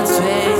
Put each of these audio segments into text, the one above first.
that's fake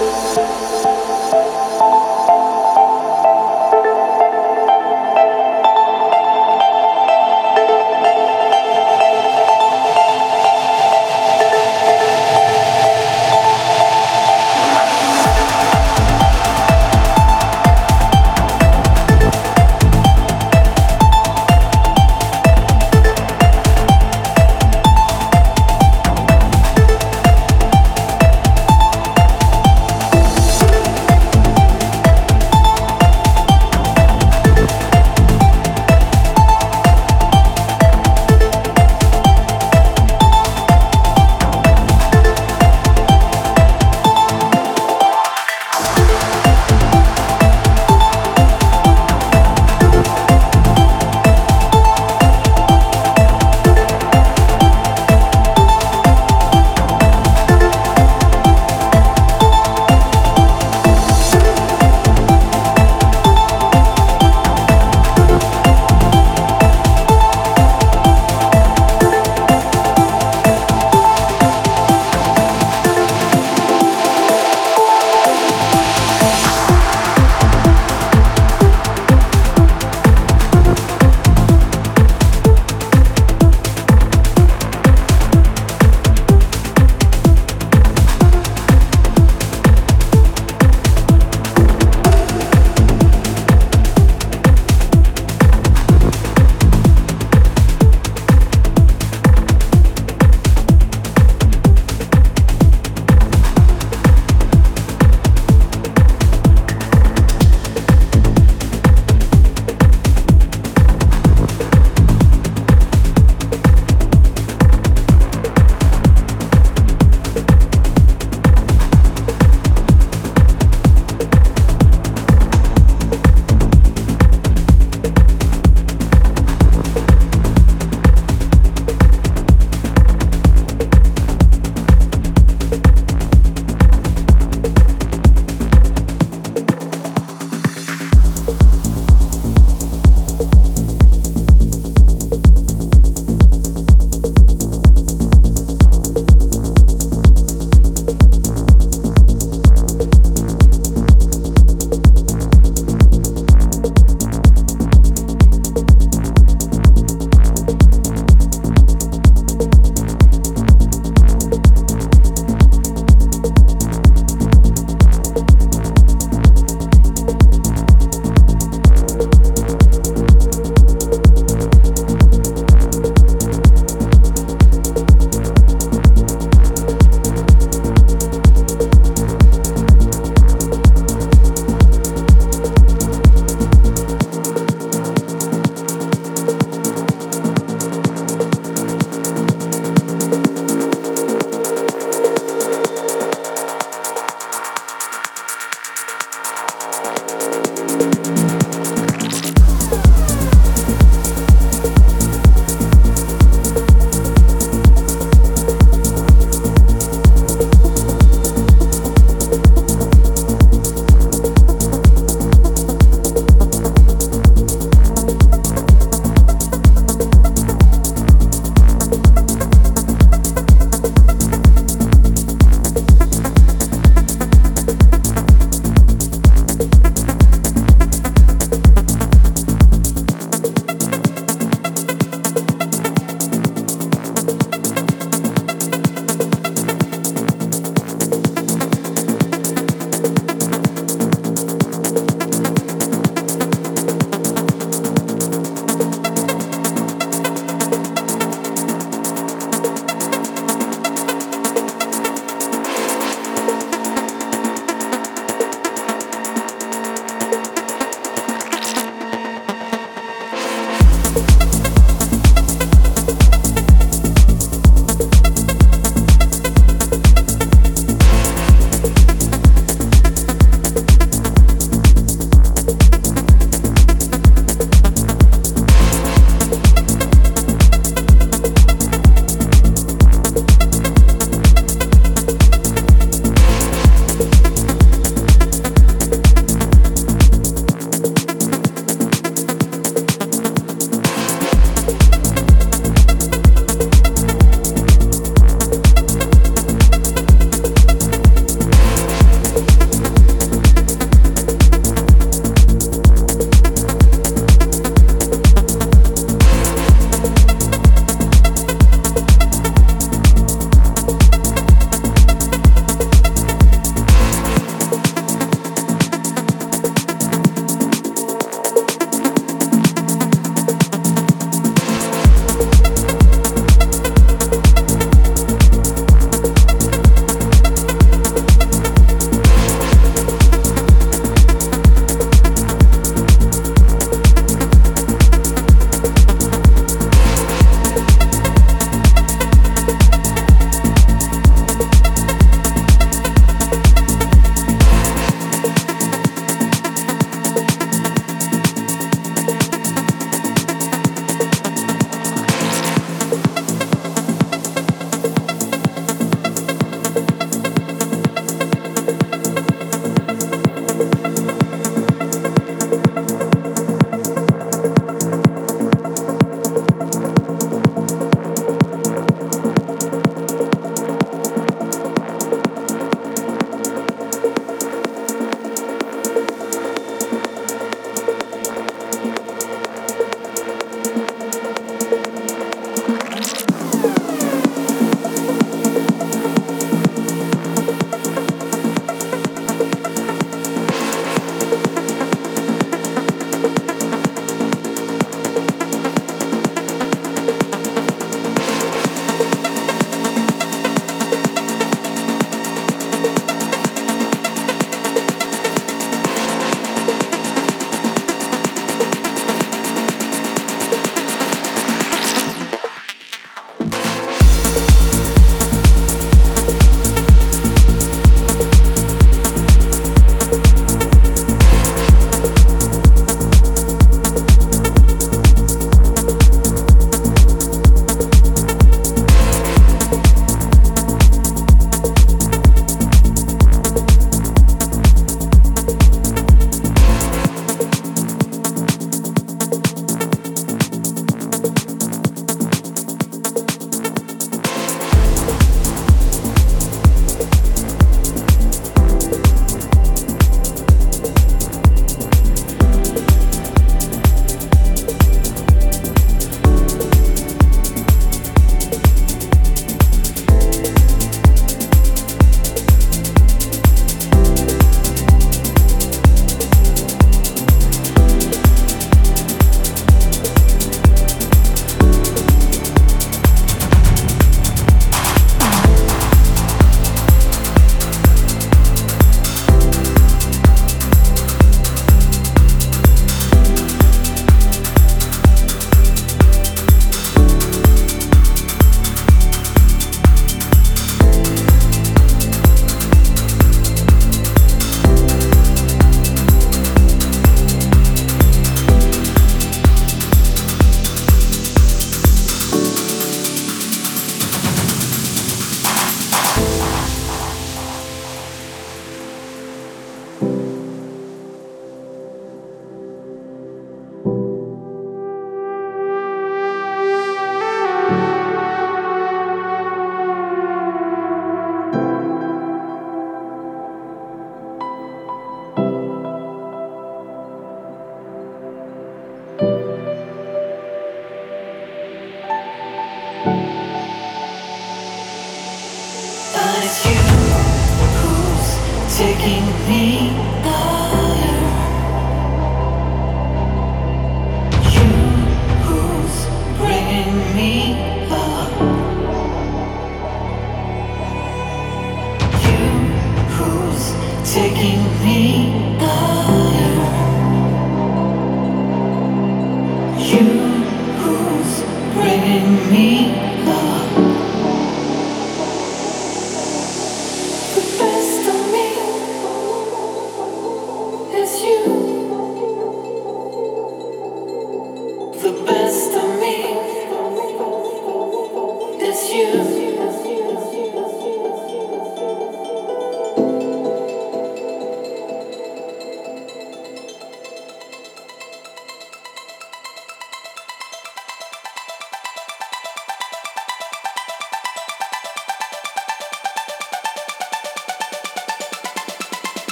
you.